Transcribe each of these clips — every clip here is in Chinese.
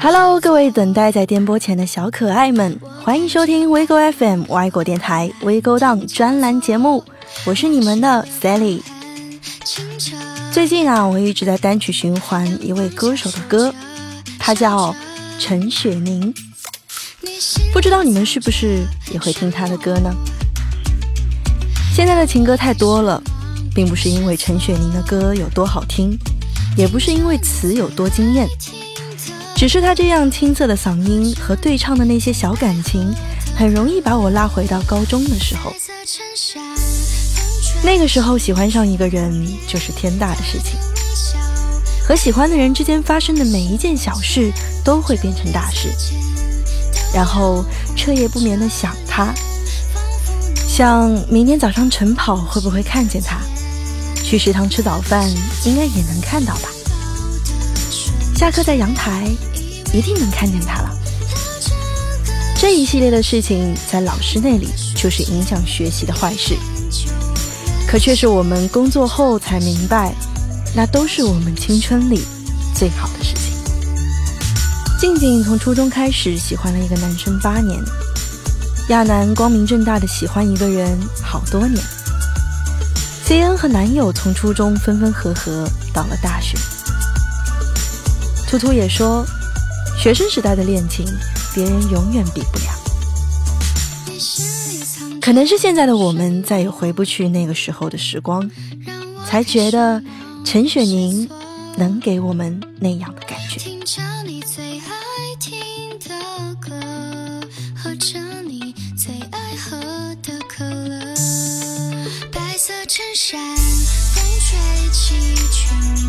Hello，各位等待在电波前的小可爱们，欢迎收听 WeGo FM 外国电台 WeGo Down 专栏节目，我是你们的 Sally。最近啊，我一直在单曲循环一位歌手的歌，他叫陈雪凝。不知道你们是不是也会听他的歌呢？现在的情歌太多了，并不是因为陈雪凝的歌有多好听，也不是因为词有多惊艳，只是他这样青涩的嗓音和对唱的那些小感情，很容易把我拉回到高中的时候。那个时候喜欢上一个人就是天大的事情，和喜欢的人之间发生的每一件小事都会变成大事。然后彻夜不眠的想他，想明天早上晨跑会不会看见他，去食堂吃早饭应该也能看到吧，下课在阳台一定能看见他了。这一系列的事情在老师那里就是影响学习的坏事，可却是我们工作后才明白，那都是我们青春里最好的事情。静静从初中开始喜欢了一个男生八年，亚楠光明正大的喜欢一个人好多年。C N 和男友从初中分分合合到了大学。图图也说，学生时代的恋情，别人永远比不了。可能是现在的我们再也回不去那个时候的时光，才觉得陈雪凝能给我们那样的感觉。一群。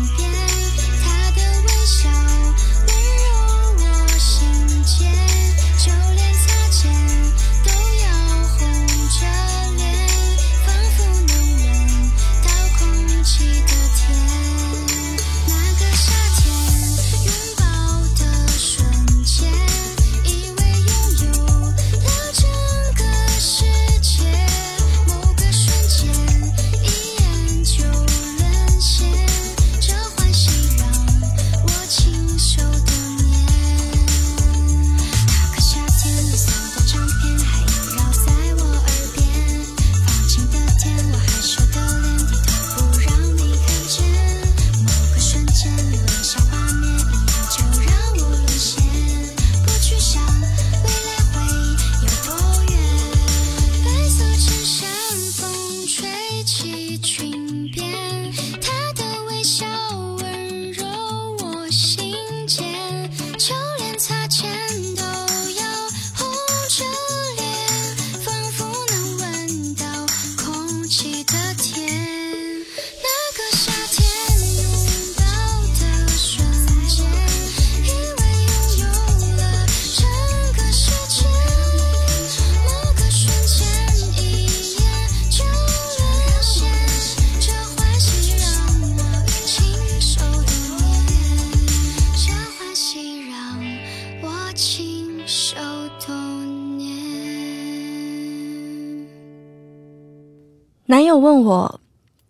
问我，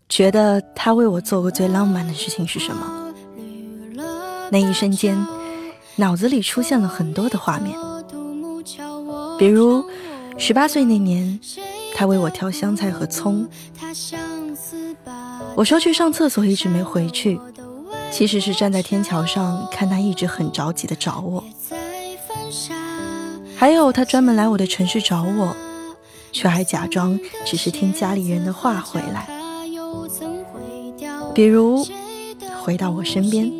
觉得他为我做过最浪漫的事情是什么？那一瞬间，脑子里出现了很多的画面，比如十八岁那年，他为我挑香菜和葱。我说去上厕所一直没回去，其实是站在天桥上看他一直很着急的找我。还有他专门来我的城市找我。却还假装只是听家里人的话回来，比如回到我身边。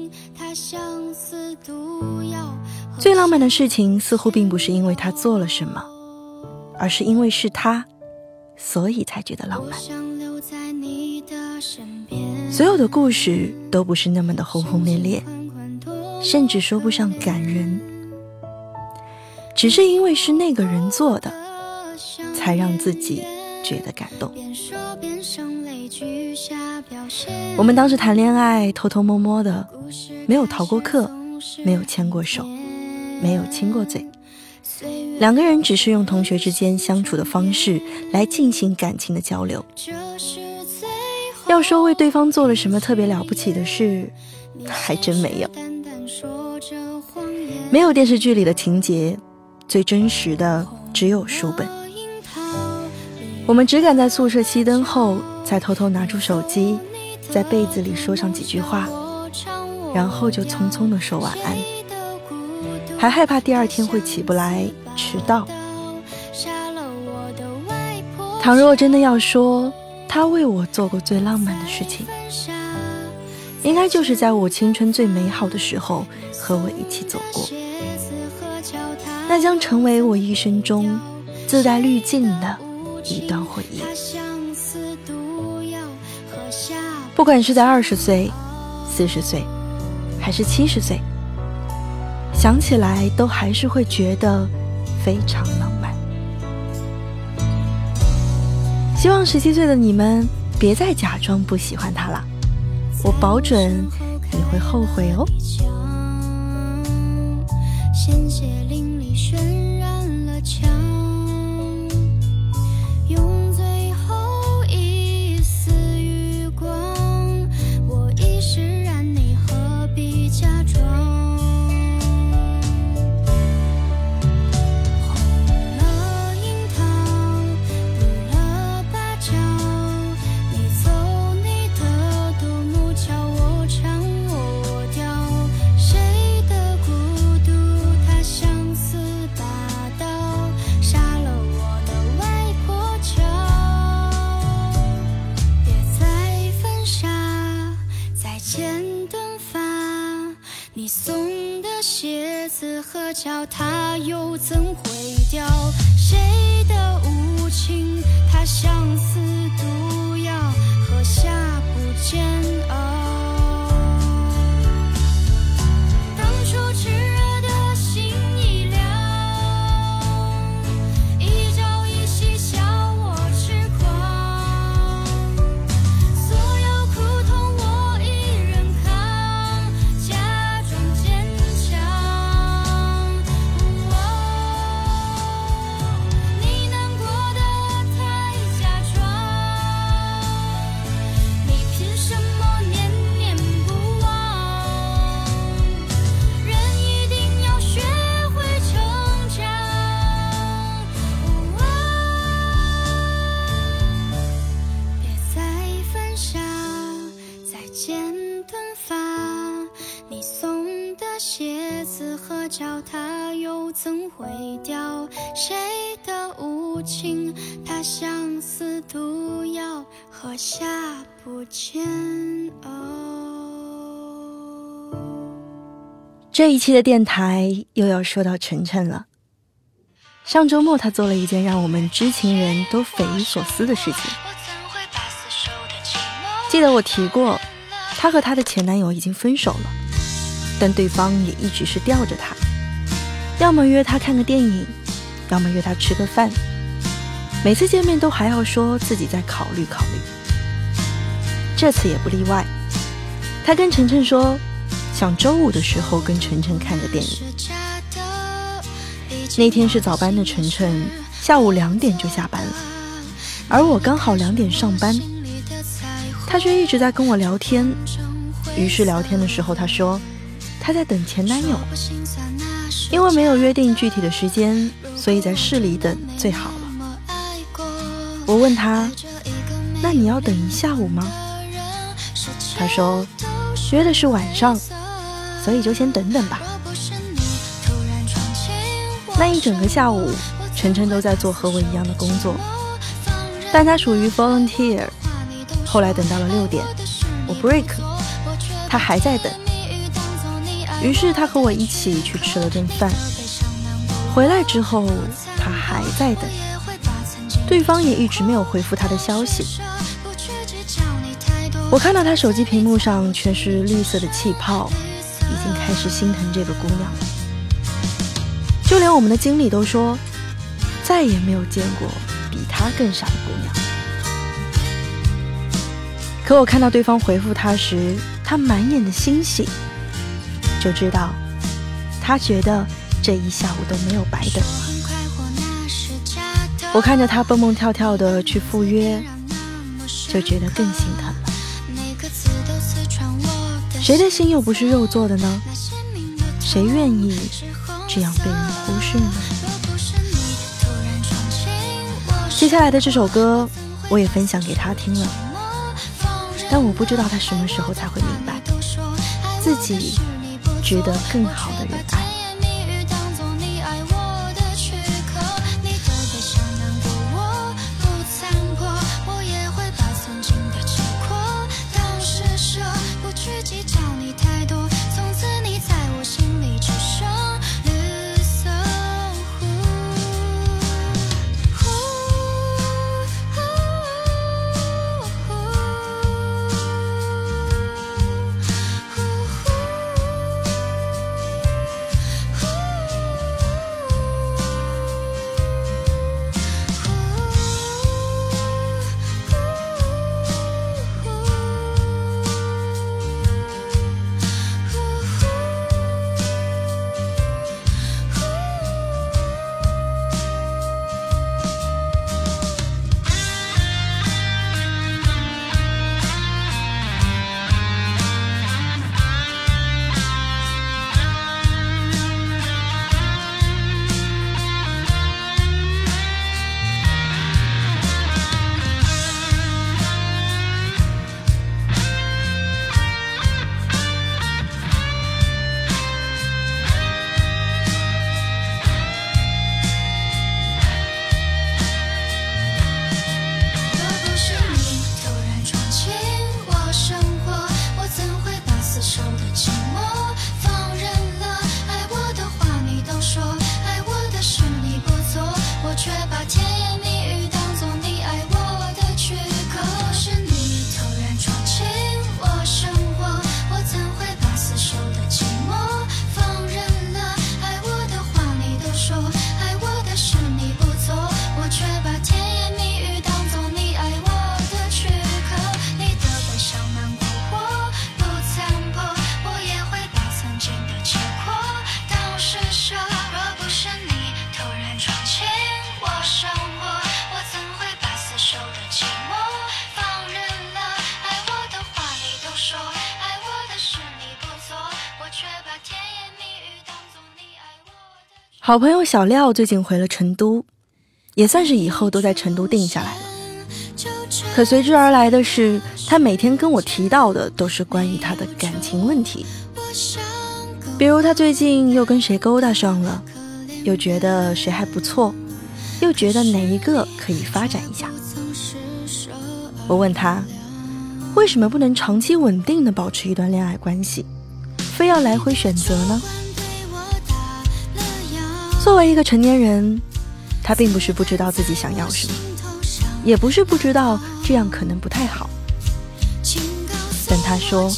最浪漫的事情似乎并不是因为他做了什么，而是因为是他，所以才觉得浪漫。所有的故事都不是那么的轰轰烈烈，甚至说不上感人，只是因为是那个人做的。才让自己觉得感动。我们当时谈恋爱，偷偷摸摸的，没有逃过课，没有牵过手，没有亲过嘴，两个人只是用同学之间相处的方式来进行感情的交流。要说为对方做了什么特别了不起的事，还真没有。没有电视剧里的情节，最真实的只有书本。我们只敢在宿舍熄灯后，再偷偷拿出手机，在被子里说上几句话，然后就匆匆的说晚安，还害怕第二天会起不来，迟到。倘若真的要说他为我做过最浪漫的事情，应该就是在我青春最美好的时候和我一起走过。那将成为我一生中自带滤镜的一段回忆。不管是在二十岁、四十岁，还是七十岁，想起来都还是会觉得非常浪漫。希望十七岁的你们别再假装不喜欢他了，我保准你会后悔哦。鲜血淋漓渲染了墙。剪短发你送的鞋子和脚它又怎会掉？谁的无情它相思毒药喝下不煎熬。这一期的电台又要说到晨晨了。上周末，他做了一件让我们知情人都匪夷所思的事情。记得我提过，他和他的前男友已经分手了，但对方也一直是吊着他，要么约他看个电影，要么约他吃个饭。每次见面都还要说自己在考虑考虑。这次也不例外，他跟晨晨说。想周五的时候跟晨晨看个电影。那天是早班的晨晨，下午两点就下班了，而我刚好两点上班。他却一直在跟我聊天。于是聊天的时候，他说他在等前男友，因为没有约定具体的时间，所以在市里等最好了。我问他，那你要等一下午吗？他说约的是晚上。所以就先等等吧。那一整个下午，晨晨都在做和我一样的工作，但他属于 volunteer。后来等到了六点，我 break，他还在等。于是他和我一起去吃了顿饭。回来之后，他还在等，对方也一直没有回复他的消息。我看到他手机屏幕上全是绿色的气泡。已经开始心疼这个姑娘了，就连我们的经理都说，再也没有见过比她更傻的姑娘。可我看到对方回复他时，他满眼的欣喜，就知道他觉得这一下午都没有白等了。我看着他蹦蹦跳跳的去赴约，就觉得更心疼了。谁的心又不是肉做的呢？谁愿意这样被人忽视呢？接下来的这首歌，我也分享给他听了，但我不知道他什么时候才会明白，自己值得更好的好朋友小廖最近回了成都，也算是以后都在成都定下来了。可随之而来的是，他每天跟我提到的都是关于他的感情问题，比如他最近又跟谁勾搭上了，又觉得谁还不错，又觉得哪一个可以发展一下。我问他，为什么不能长期稳定的保持一段恋爱关系，非要来回选择呢？作为一个成年人，他并不是不知道自己想要什么，也不是不知道这样可能不太好。但他说，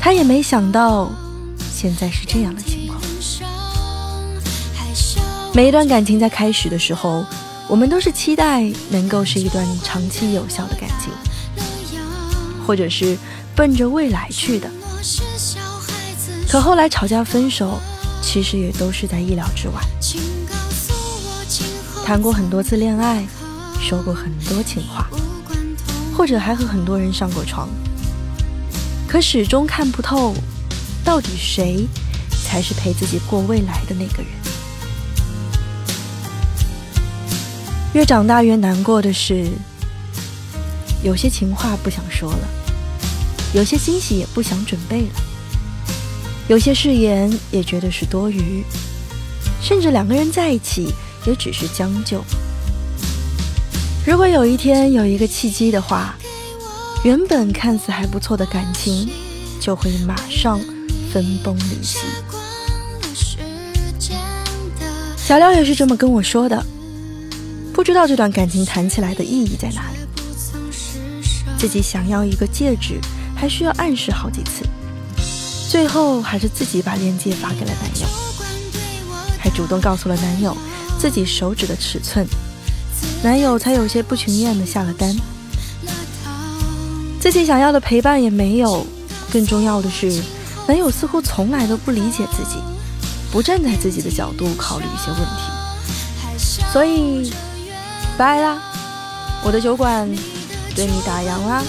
他也没想到现在是这样的情况。每一段感情在开始的时候，我们都是期待能够是一段长期有效的感情，或者是奔着未来去的。可后来吵架分手。其实也都是在意料之外。谈过很多次恋爱，说过很多情话，或者还和很多人上过床，可始终看不透，到底谁才是陪自己过未来的那个人。越长大越难过的是，有些情话不想说了，有些惊喜也不想准备了。有些誓言也觉得是多余，甚至两个人在一起也只是将就。如果有一天有一个契机的话，原本看似还不错的感情就会马上分崩离析。小廖也是这么跟我说的，不知道这段感情谈起来的意义在哪里。自己想要一个戒指，还需要暗示好几次。最后还是自己把链接发给了男友，还主动告诉了男友自己手指的尺寸，男友才有些不情愿的下了单。自己想要的陪伴也没有，更重要的是，男友似乎从来都不理解自己，不站在自己的角度考虑一些问题。所以，拜啦，我的酒馆对你打烊啦。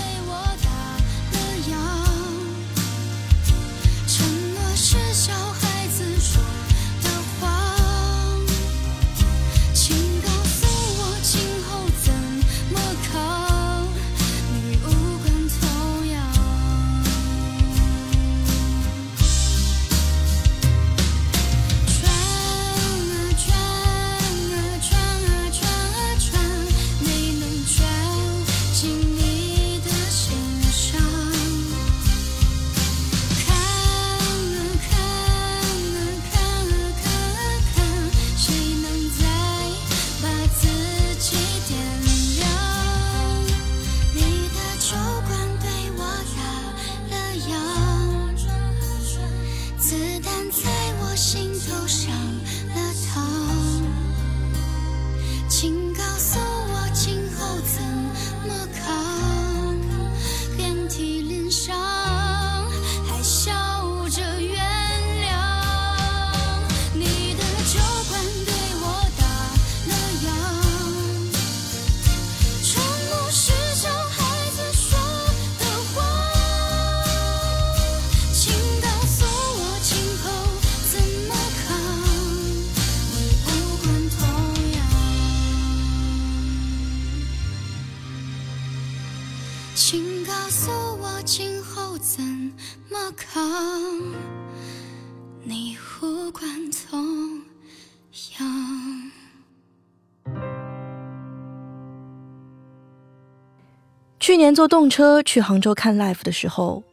去年坐动车去杭州看 live 的时候，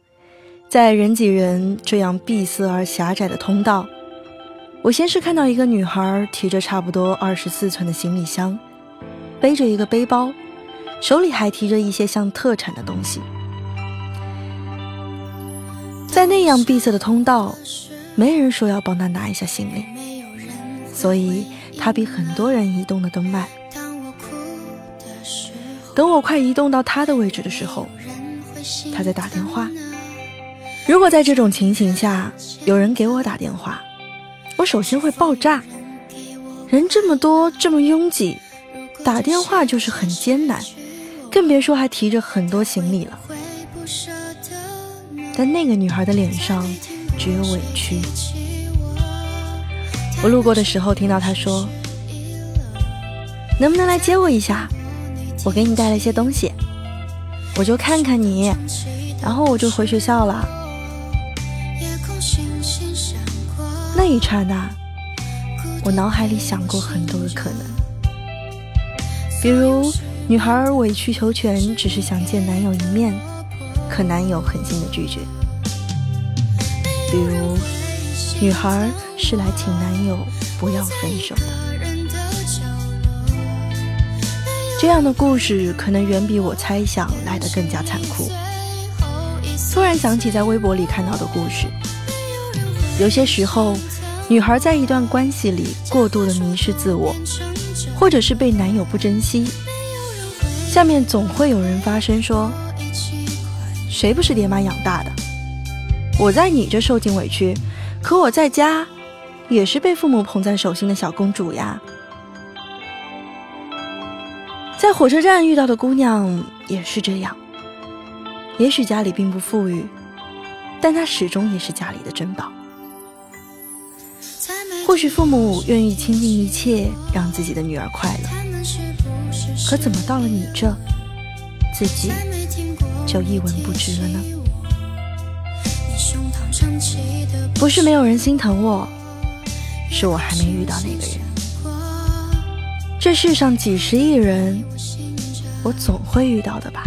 在人挤人这样闭塞而狭窄的通道，我先是看到一个女孩提着差不多二十四寸的行李箱，背着一个背包，手里还提着一些像特产的东西。在那样闭塞的通道，没人说要帮她拿一下行李，所以她比很多人移动的都慢。等我快移动到他的位置的时候，他在打电话。如果在这种情形下有人给我打电话，我首先会爆炸。人这么多，这么拥挤，打电话就是很艰难，更别说还提着很多行李了。但那个女孩的脸上只有委屈。我路过的时候听到她说：“能不能来接我一下？”我给你带了一些东西，我就看看你，然后我就回学校了。那一刹那，我脑海里想过很多个可能，比如女孩委曲求全，只是想见男友一面，可男友狠心的拒绝；比如女孩是来请男友不要分手的。这样的故事可能远比我猜想来的更加残酷。突然想起在微博里看到的故事，有些时候，女孩在一段关系里过度的迷失自我，或者是被男友不珍惜，下面总会有人发声说：“谁不是爹妈养大的？我在你这受尽委屈，可我在家也是被父母捧在手心的小公主呀。”在火车站遇到的姑娘也是这样。也许家里并不富裕，但她始终也是家里的珍宝。或许父母愿意倾尽一切让自己的女儿快乐，可怎么到了你这，自己就一文不值了呢？不是没有人心疼我，是我还没遇到那个人。这世上几十亿人，我总会遇到的吧。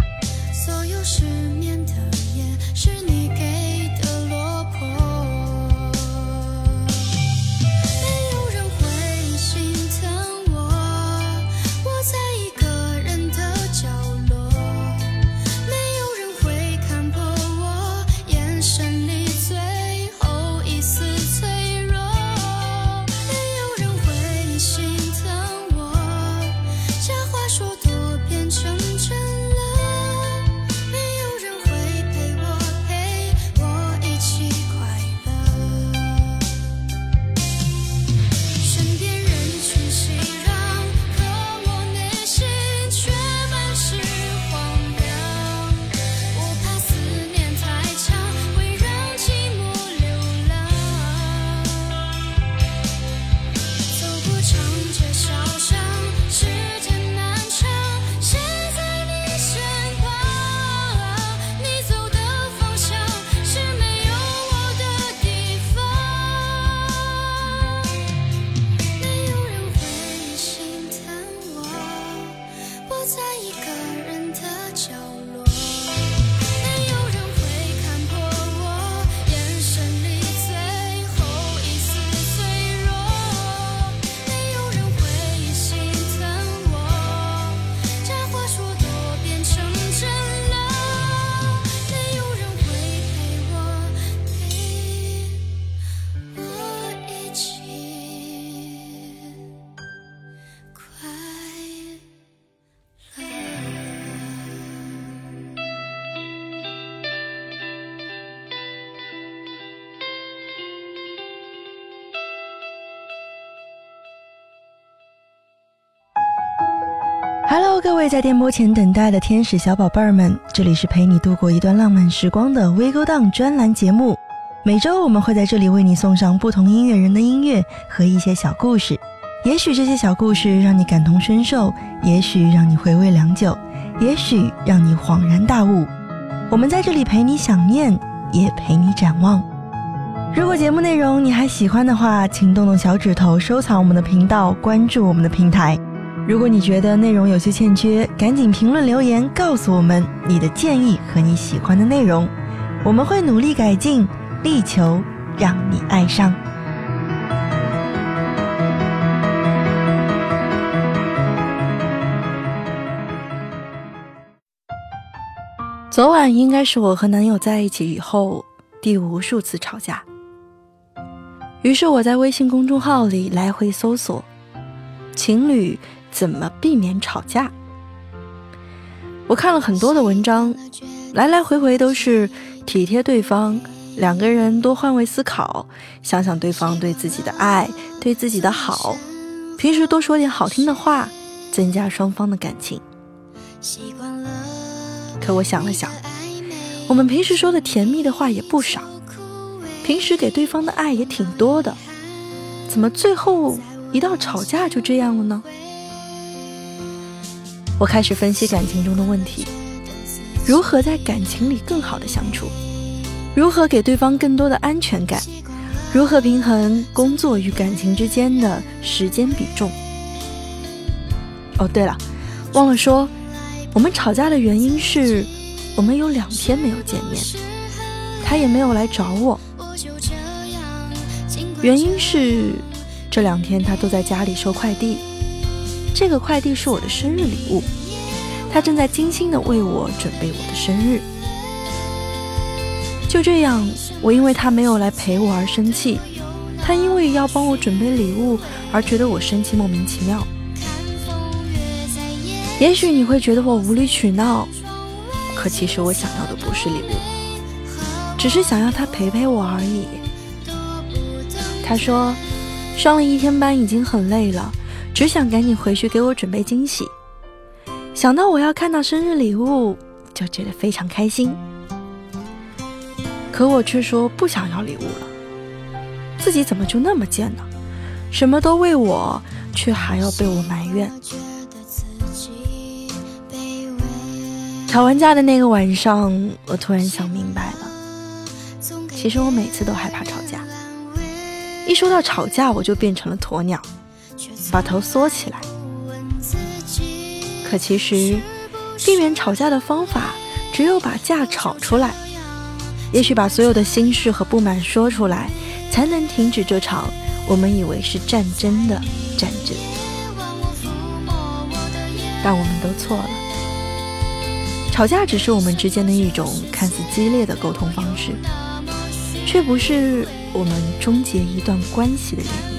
各位在电波前等待的天使小宝贝儿们，这里是陪你度过一段浪漫时光的 We Go Down 专栏节目。每周我们会在这里为你送上不同音乐人的音乐和一些小故事。也许这些小故事让你感同身受，也许让你回味良久，也许让你恍然大悟。我们在这里陪你想念，也陪你展望。如果节目内容你还喜欢的话，请动动小指头收藏我们的频道，关注我们的平台。如果你觉得内容有些欠缺，赶紧评论留言告诉我们你的建议和你喜欢的内容，我们会努力改进，力求让你爱上。昨晚应该是我和男友在一起以后第无数次吵架，于是我在微信公众号里来回搜索情侣。怎么避免吵架？我看了很多的文章，来来回回都是体贴对方，两个人多换位思考，想想对方对自己的爱，对自己的好，平时多说点好听的话，增加双方的感情。可我想了想，我们平时说的甜蜜的话也不少，平时给对方的爱也挺多的，怎么最后一到吵架就这样了呢？我开始分析感情中的问题，如何在感情里更好的相处，如何给对方更多的安全感，如何平衡工作与感情之间的时间比重。哦，对了，忘了说，我们吵架的原因是我们有两天没有见面，他也没有来找我，原因是这两天他都在家里收快递。这个快递是我的生日礼物，他正在精心的为我准备我的生日。就这样，我因为他没有来陪我而生气，他因为要帮我准备礼物而觉得我生气莫名其妙。也许你会觉得我无理取闹，可其实我想要的不是礼物，只是想要他陪陪我而已。他说，上了一天班已经很累了。只想赶紧回去给我准备惊喜，想到我要看到生日礼物，就觉得非常开心。可我却说不想要礼物了，自己怎么就那么贱呢？什么都为我，却还要被我埋怨。吵完架的那个晚上，我突然想明白了，其实我每次都害怕吵架，一说到吵架，我就变成了鸵鸟。把头缩起来。可其实，避免吵架的方法只有把架吵出来。也许把所有的心事和不满说出来，才能停止这场我们以为是战争的战争。但我们都错了。吵架只是我们之间的一种看似激烈的沟通方式，却不是我们终结一段关系的原因。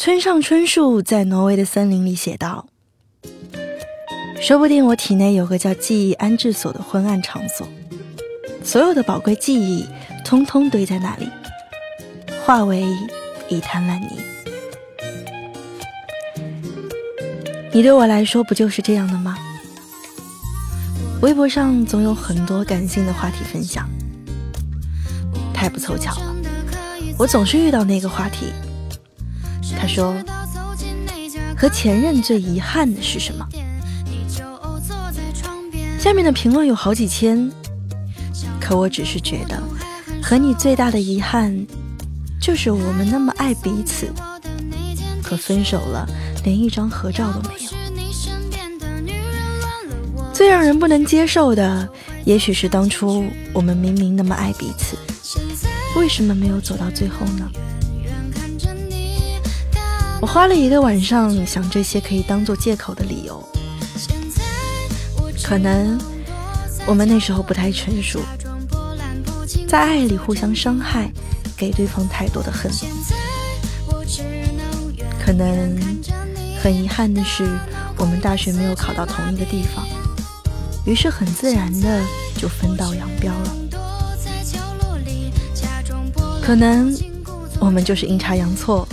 村上春树在挪威的森林里写道：“说不定我体内有个叫记忆安置所的昏暗场所，所有的宝贵记忆通通堆在那里，化为一滩烂泥。你对我来说不就是这样的吗？”微博上总有很多感性的话题分享，太不凑巧了，我总是遇到那个话题。他说：“和前任最遗憾的是什么？”下面的评论有好几千，可我只是觉得，和你最大的遗憾，就是我们那么爱彼此，可分手了，连一张合照都没有。最让人不能接受的，也许是当初我们明明那么爱彼此，为什么没有走到最后呢？我花了一个晚上想这些可以当做借口的理由。可能我们那时候不太成熟，在爱里互相伤害，给对方太多的恨。可能很遗憾的是，我们大学没有考到同一个地方。于是很自然的就分道扬镳了。可能我们就是阴差阳错，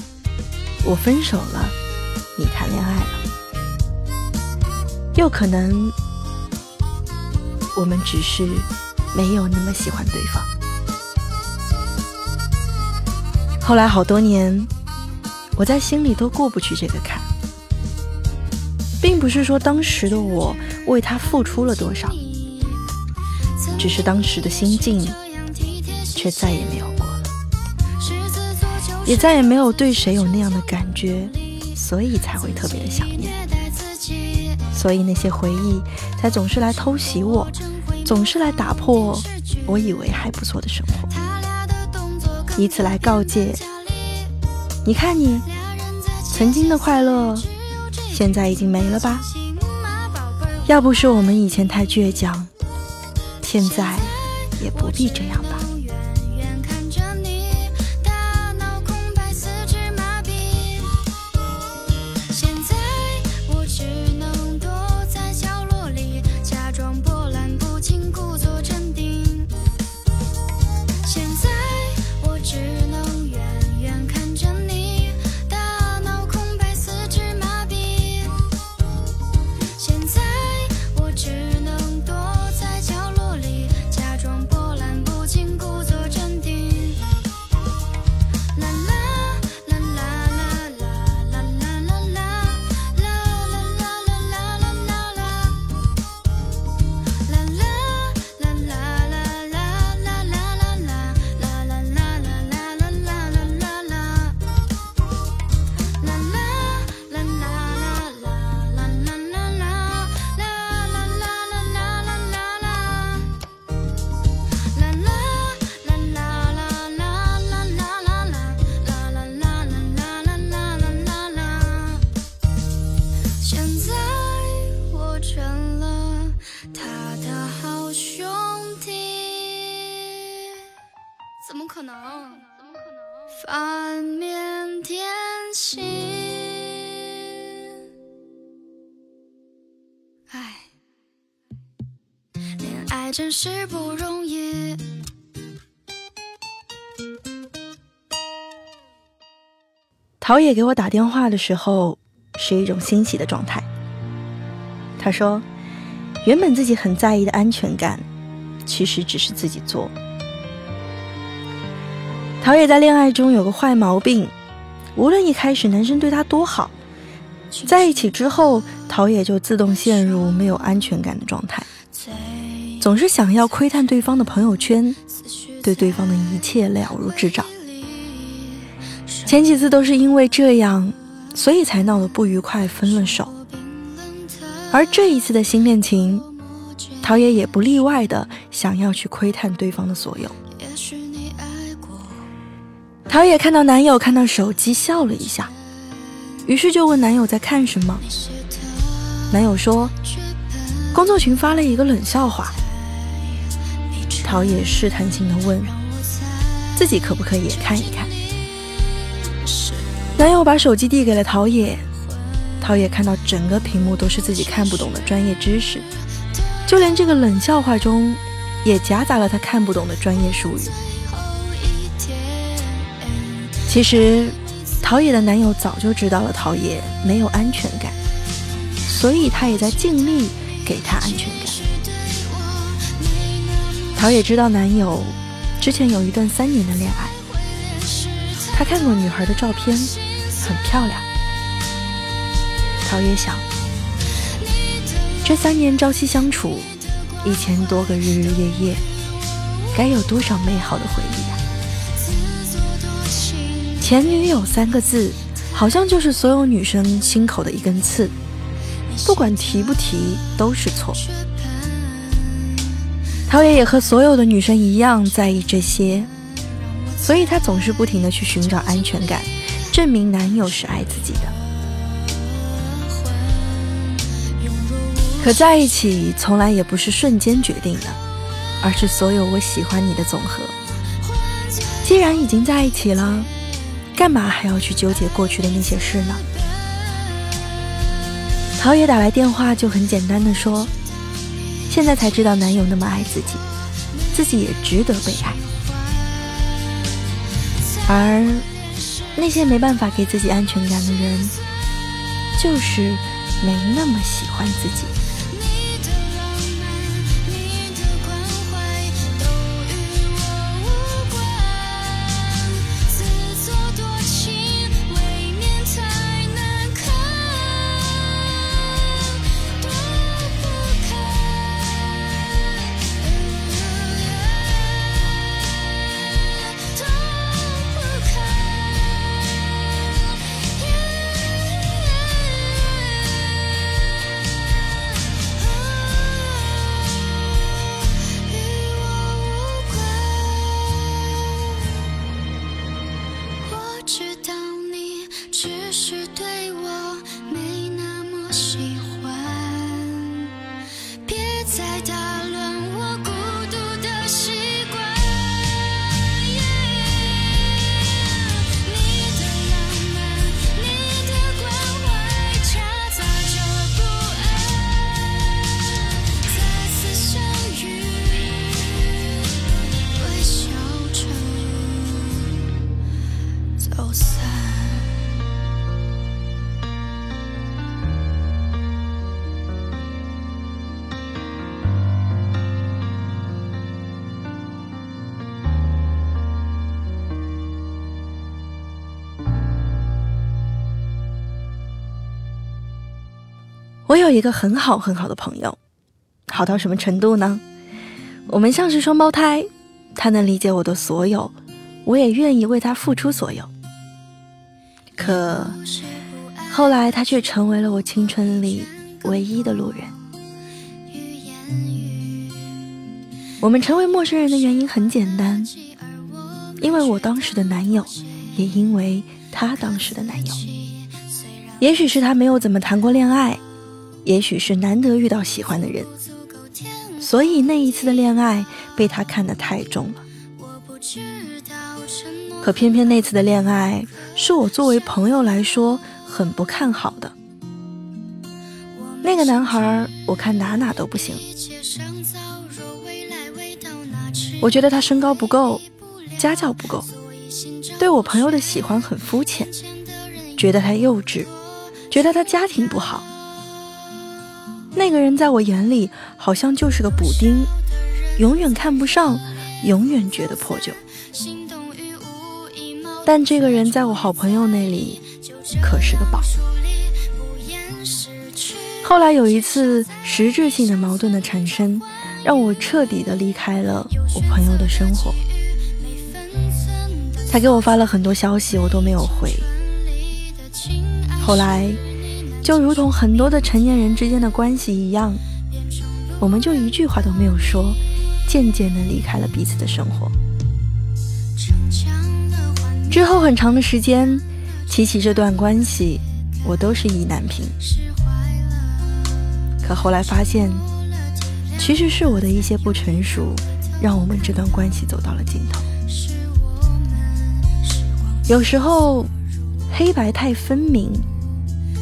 我分手了，你谈恋爱了。又可能我们只是没有那么喜欢对方。后来好多年，我在心里都过不去这个坎，并不是说当时的我。为他付出了多少？只是当时的心境，却再也没有，也再也没有对谁有那样的感觉，所以才会特别的想念。所以那些回忆才总是来偷袭我，总是来打破我以为还不错的生活，以此来告诫：你看你曾经的快乐，现在已经没了吧？要不是我们以前太倔强，现在也不必这样真是不容易。陶冶给我打电话的时候，是一种欣喜的状态。他说，原本自己很在意的安全感，其实只是自己做。陶冶在恋爱中有个坏毛病，无论一开始男生对她多好，在一起之后，陶冶就自动陷入没有安全感的状态，总是想要窥探对方的朋友圈，对对方的一切了如指掌。前几次都是因为这样，所以才闹得不愉快，分了手。而这一次的新恋情，陶冶也不例外的想要去窥探对方的所有。陶冶看到男友看到手机笑了一下，于是就问男友在看什么。男友说：“工作群发了一个冷笑话。”陶冶试探性的问：“自己可不可以也看一看？”男友把手机递给了陶冶，陶冶看到整个屏幕都是自己看不懂的专业知识，就连这个冷笑话中也夹杂了他看不懂的专业术语。其实，陶冶的男友早就知道了陶冶没有安全感，所以他也在尽力给她安全感。陶冶知道男友之前有一段三年的恋爱，他看过女孩的照片，很漂亮。陶冶想，这三年朝夕相处，一千多个日日夜夜，该有多少美好的回忆啊！前女友三个字，好像就是所有女生心口的一根刺，不管提不提都是错。陶冶也和所有的女生一样在意这些，所以她总是不停的去寻找安全感，证明男友是爱自己的。可在一起从来也不是瞬间决定的，而是所有我喜欢你的总和。既然已经在一起了，干嘛还要去纠结过去的那些事呢？陶冶打来电话就很简单的说。现在才知道男友那么爱自己，自己也值得被爱。而那些没办法给自己安全感的人，就是没那么喜欢自己。我有一个很好很好的朋友，好到什么程度呢？我们像是双胞胎，他能理解我的所有，我也愿意为他付出所有。可后来，他却成为了我青春里唯一的路人。我们成为陌生人的原因很简单，因为我当时的男友，也因为他当时的男友。也许是他没有怎么谈过恋爱。也许是难得遇到喜欢的人，所以那一次的恋爱被他看得太重了。可偏偏那次的恋爱是我作为朋友来说很不看好的。那个男孩，我看哪哪都不行。我觉得他身高不够，家教不够，对我朋友的喜欢很肤浅，觉得他幼稚，觉得他家庭不好。那个人在我眼里好像就是个补丁，永远看不上，永远觉得破旧。但这个人在我好朋友那里可是个宝。后来有一次实质性的矛盾的产生，让我彻底的离开了我朋友的生活。他给我发了很多消息，我都没有回。后来。就如同很多的成年人之间的关系一样，我们就一句话都没有说，渐渐的离开了彼此的生活。之后很长的时间，提起这段关系，我都是意难平。可后来发现，其实是我的一些不成熟，让我们这段关系走到了尽头。有时候。黑白太分明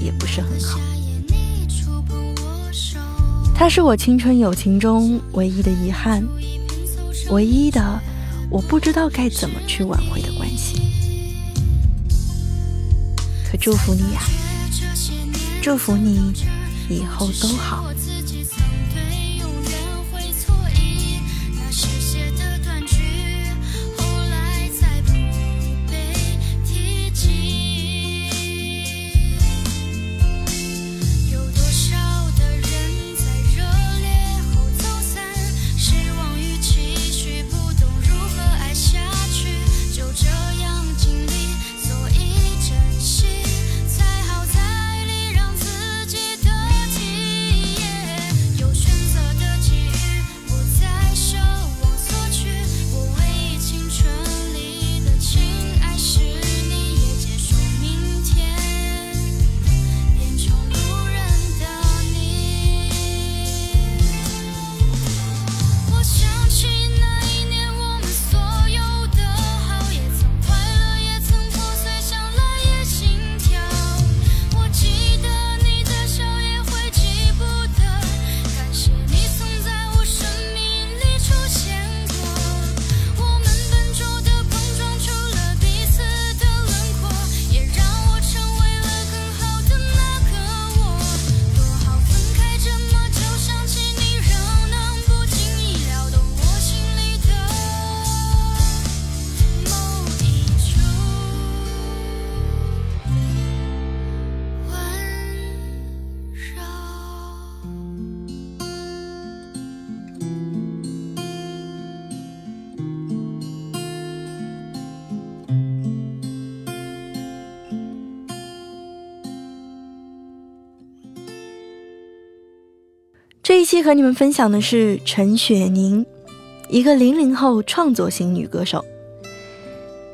也不是很好。他是我青春友情中唯一的遗憾，唯一的我不知道该怎么去挽回的关系。可祝福你呀，祝福你以后都好。一期和你们分享的是陈雪凝，一个零零后创作型女歌手。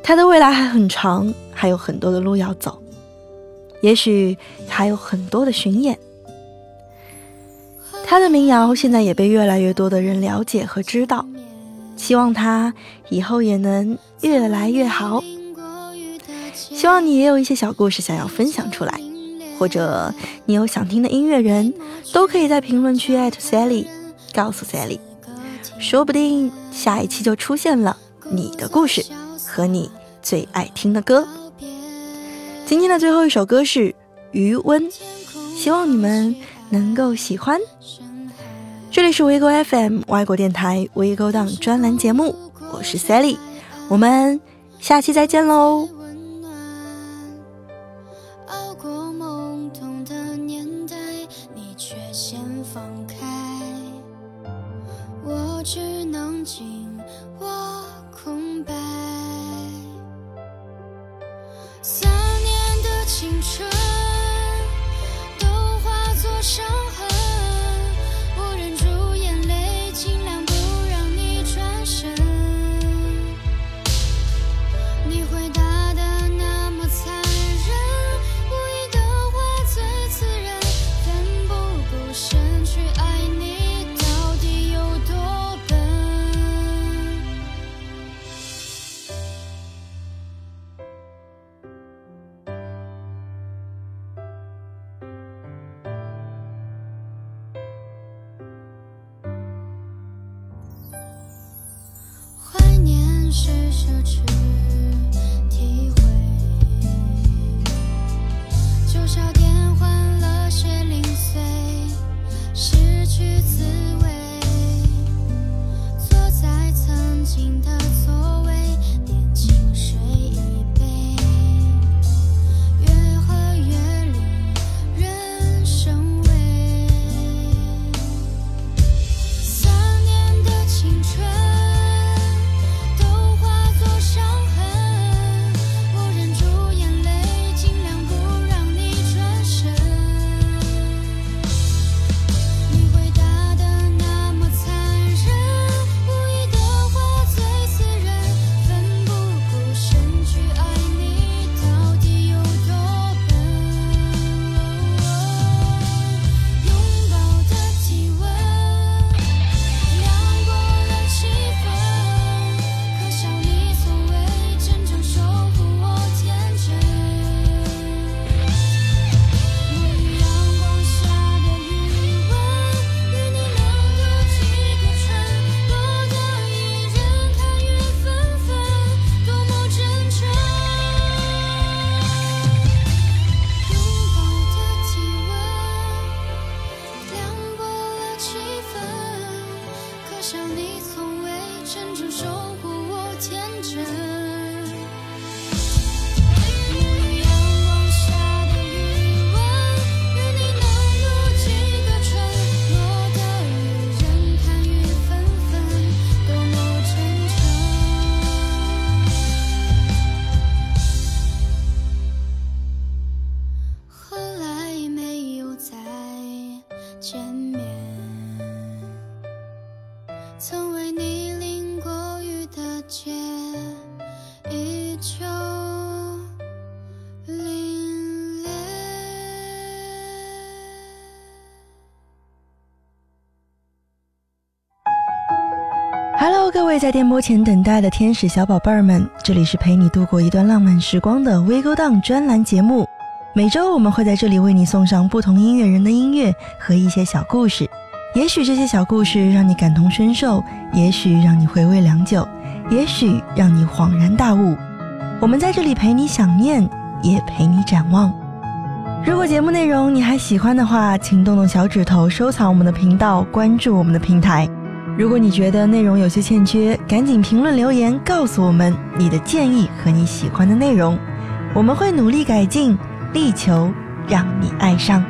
她的未来还很长，还有很多的路要走，也许还有很多的巡演。她的民谣现在也被越来越多的人了解和知道，希望她以后也能越来越好。希望你也有一些小故事想要分享出来。或者你有想听的音乐人，都可以在评论区艾特 Sally，告诉 Sally，说不定下一期就出现了你的故事和你最爱听的歌。今天的最后一首歌是《余温》，希望你们能够喜欢。这里是微 o FM 外国电台微 o 档专栏节目，我是 Sally，我们下期再见喽。位在电波前等待的天使小宝贝儿们，这里是陪你度过一段浪漫时光的 We Go Down 专栏节目。每周我们会在这里为你送上不同音乐人的音乐和一些小故事。也许这些小故事让你感同身受，也许让你回味良久，也许让你恍然大悟。我们在这里陪你想念，也陪你展望。如果节目内容你还喜欢的话，请动动小指头收藏我们的频道，关注我们的平台。如果你觉得内容有些欠缺，赶紧评论留言告诉我们你的建议和你喜欢的内容，我们会努力改进，力求让你爱上。